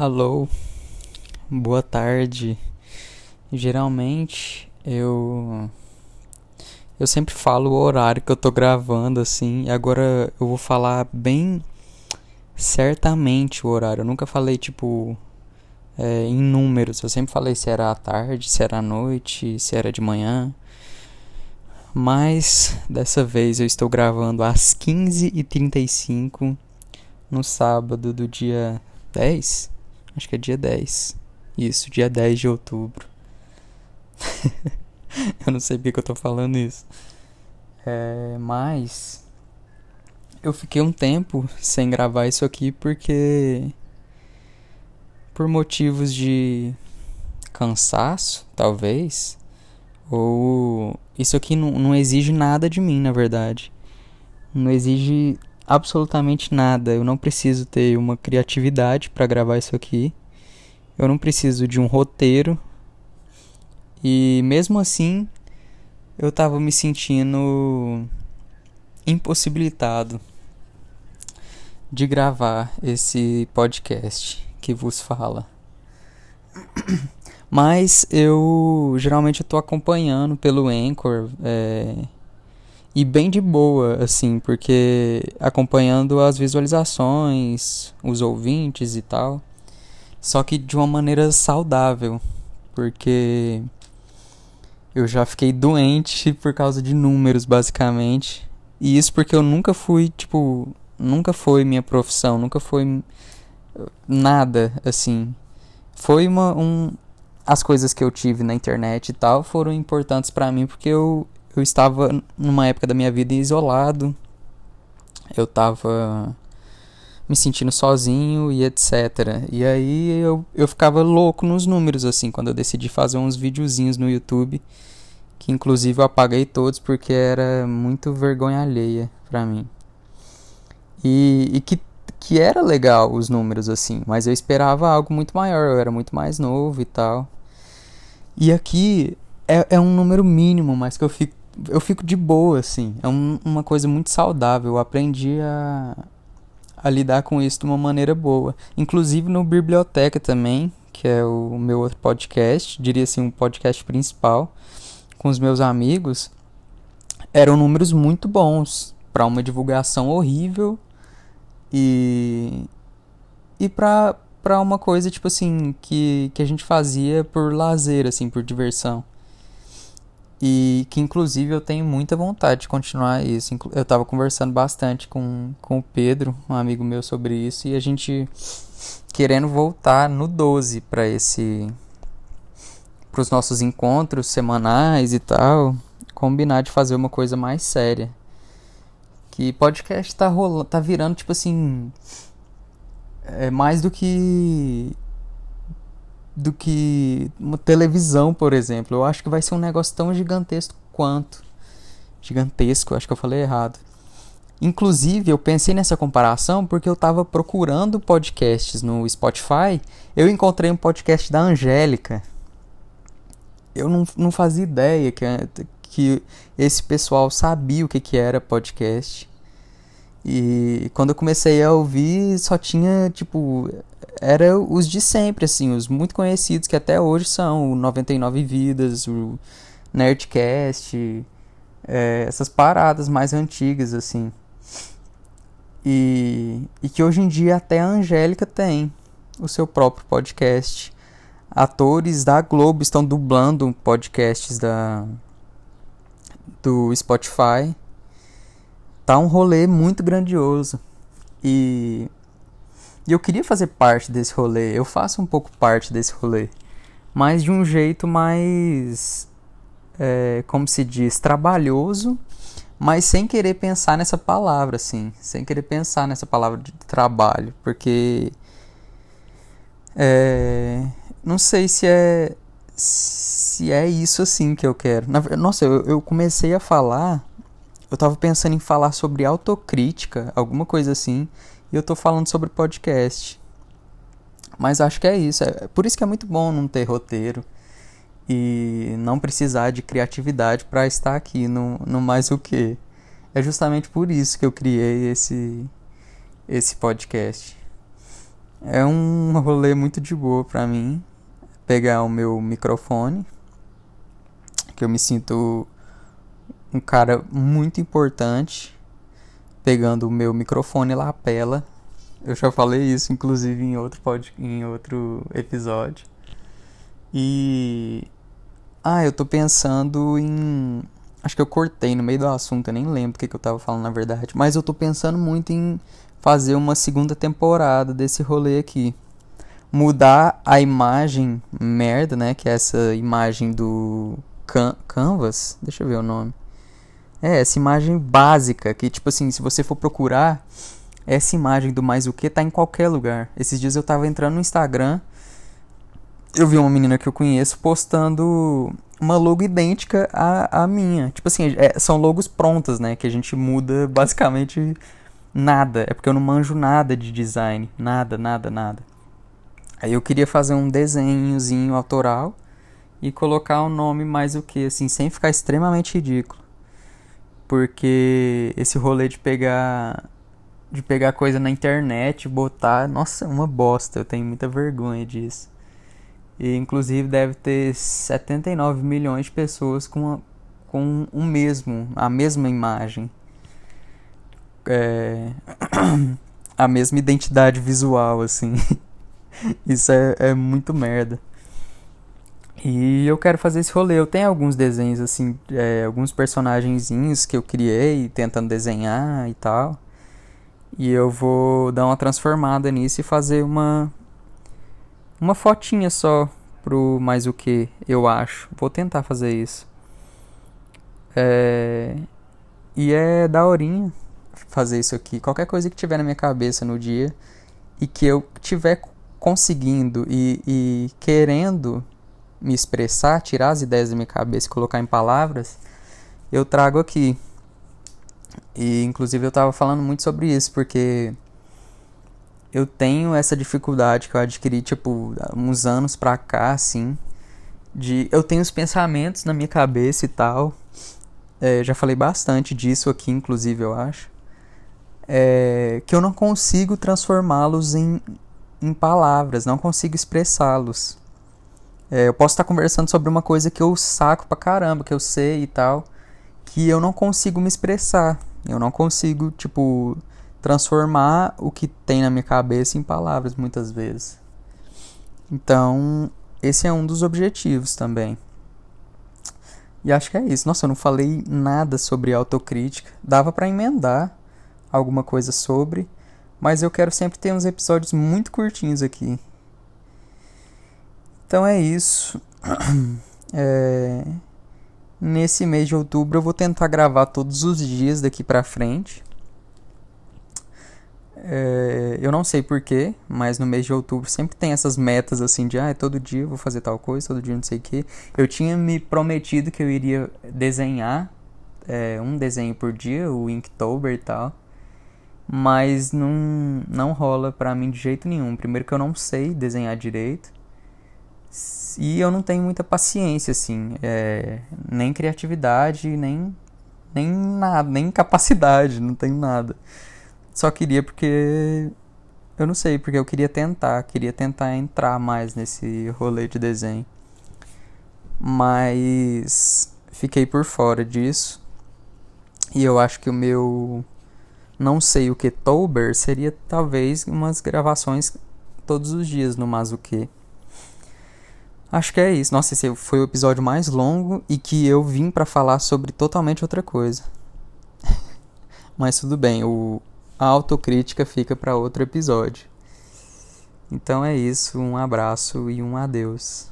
Alô, boa tarde. Geralmente eu eu sempre falo o horário que eu tô gravando assim, e agora eu vou falar bem certamente o horário. Eu nunca falei tipo é, em números, eu sempre falei se era à tarde, se era à noite, se era de manhã. Mas dessa vez eu estou gravando às 15h35 no sábado do dia 10 Acho que é dia 10. Isso, dia 10 de outubro. eu não sei porque que eu tô falando isso. É, mas eu fiquei um tempo sem gravar isso aqui porque por motivos de cansaço, talvez, ou isso aqui não, não exige nada de mim, na verdade. Não exige absolutamente nada. Eu não preciso ter uma criatividade para gravar isso aqui. Eu não preciso de um roteiro. E mesmo assim, eu tava me sentindo impossibilitado de gravar esse podcast que vos fala. Mas eu geralmente estou acompanhando pelo Anchor. É, e bem de boa, assim, porque acompanhando as visualizações, os ouvintes e tal. Só que de uma maneira saudável, porque eu já fiquei doente por causa de números, basicamente. E isso porque eu nunca fui, tipo, nunca foi minha profissão, nunca foi nada assim. Foi uma um as coisas que eu tive na internet e tal foram importantes para mim porque eu eu estava numa época da minha vida isolado. Eu estava me sentindo sozinho e etc. E aí eu, eu ficava louco nos números, assim, quando eu decidi fazer uns videozinhos no YouTube. Que inclusive eu apaguei todos porque era muito vergonha alheia pra mim. E, e que, que era legal os números, assim, mas eu esperava algo muito maior, eu era muito mais novo e tal. E aqui é, é um número mínimo, mas que eu fico eu fico de boa, assim. É um, uma coisa muito saudável. Eu aprendi a, a lidar com isso de uma maneira boa. Inclusive no Biblioteca também, que é o meu outro podcast, diria assim, um podcast principal, com os meus amigos. Eram números muito bons para uma divulgação horrível e e para para uma coisa tipo assim que que a gente fazia por lazer assim, por diversão. E que inclusive eu tenho muita vontade de continuar isso. Eu estava conversando bastante com, com o Pedro, um amigo meu, sobre isso, e a gente querendo voltar no 12 para esse para os nossos encontros semanais e tal, combinar de fazer uma coisa mais séria. Que podcast tá rolando, tá virando tipo assim, é mais do que do que uma televisão, por exemplo. Eu acho que vai ser um negócio tão gigantesco quanto. Gigantesco, acho que eu falei errado. Inclusive, eu pensei nessa comparação porque eu estava procurando podcasts no Spotify. Eu encontrei um podcast da Angélica. Eu não, não fazia ideia que, que esse pessoal sabia o que, que era podcast. E quando eu comecei a ouvir, só tinha, tipo, era os de sempre, assim, os muito conhecidos que até hoje são o 99 Vidas, o Nerdcast, é, essas paradas mais antigas, assim. E, e que hoje em dia até a Angélica tem o seu próprio podcast. Atores da Globo estão dublando podcasts da, do Spotify. Tá um rolê muito grandioso. E e eu queria fazer parte desse rolê, eu faço um pouco parte desse rolê, mas de um jeito mais, é, como se diz, trabalhoso, mas sem querer pensar nessa palavra, assim, sem querer pensar nessa palavra de trabalho, porque é, não sei se é se é isso assim que eu quero. Nossa, eu, eu comecei a falar, eu tava pensando em falar sobre autocrítica, alguma coisa assim, e eu tô falando sobre podcast. Mas acho que é isso. É por isso que é muito bom não ter roteiro e não precisar de criatividade para estar aqui no, no mais o que. É justamente por isso que eu criei esse esse podcast. É um rolê muito de boa pra mim. Pegar o meu microfone, que eu me sinto um cara muito importante pegando o meu microfone lapela. Eu já falei isso, inclusive, em outro, pod... em outro episódio. E. Ah, eu tô pensando em. Acho que eu cortei no meio do assunto, eu nem lembro o que, que eu tava falando na verdade. Mas eu tô pensando muito em fazer uma segunda temporada desse rolê aqui. Mudar a imagem merda, né? Que é essa imagem do can Canvas. Deixa eu ver o nome. É, essa imagem básica, que tipo assim, se você for procurar, essa imagem do mais o que tá em qualquer lugar. Esses dias eu tava entrando no Instagram, eu vi uma menina que eu conheço postando uma logo idêntica à, à minha. Tipo assim, é, são logos prontas, né? Que a gente muda basicamente nada. É porque eu não manjo nada de design. Nada, nada, nada. Aí eu queria fazer um desenhozinho autoral e colocar o um nome mais o que, assim, sem ficar extremamente ridículo porque esse rolê de pegar de pegar coisa na internet, botar, nossa, uma bosta, eu tenho muita vergonha disso. E inclusive deve ter 79 milhões de pessoas com a, com o mesmo, a mesma imagem. É, a mesma identidade visual, assim. Isso é, é muito merda. E eu quero fazer esse rolê. Eu tenho alguns desenhos, assim, é, alguns personagenzinhos que eu criei tentando desenhar e tal. E eu vou dar uma transformada nisso e fazer uma. Uma fotinha só pro mais o que, eu acho. Vou tentar fazer isso. É... E é daorinha fazer isso aqui. Qualquer coisa que tiver na minha cabeça no dia e que eu tiver conseguindo e, e querendo me expressar, tirar as ideias da minha cabeça e colocar em palavras, eu trago aqui. E inclusive eu estava falando muito sobre isso, porque eu tenho essa dificuldade que eu adquiri, tipo, uns anos pra cá, assim, de eu tenho os pensamentos na minha cabeça e tal. É, já falei bastante disso aqui, inclusive, eu acho. É, que eu não consigo transformá-los em, em palavras, não consigo expressá-los. É, eu posso estar conversando sobre uma coisa que eu saco pra caramba, que eu sei e tal, que eu não consigo me expressar. Eu não consigo, tipo, transformar o que tem na minha cabeça em palavras muitas vezes. Então, esse é um dos objetivos também. E acho que é isso. Nossa, eu não falei nada sobre autocrítica. Dava para emendar alguma coisa sobre, mas eu quero sempre ter uns episódios muito curtinhos aqui. Então é isso. É... Nesse mês de outubro eu vou tentar gravar todos os dias daqui pra frente. É... Eu não sei porquê, mas no mês de outubro sempre tem essas metas assim de ah, todo dia eu vou fazer tal coisa, todo dia não sei o que. Eu tinha me prometido que eu iria desenhar é, um desenho por dia, o Inktober e tal. Mas não, não rola pra mim de jeito nenhum. Primeiro que eu não sei desenhar direito. E eu não tenho muita paciência, assim, é, nem criatividade, nem, nem nada, nem capacidade, não tenho nada. Só queria porque. Eu não sei, porque eu queria tentar, queria tentar entrar mais nesse rolê de desenho. Mas fiquei por fora disso. E eu acho que o meu não sei o que Tober seria talvez umas gravações todos os dias no Mazuque. Acho que é isso. Nossa, esse foi o episódio mais longo e que eu vim para falar sobre totalmente outra coisa. Mas tudo bem, o a autocrítica fica para outro episódio. Então é isso, um abraço e um adeus.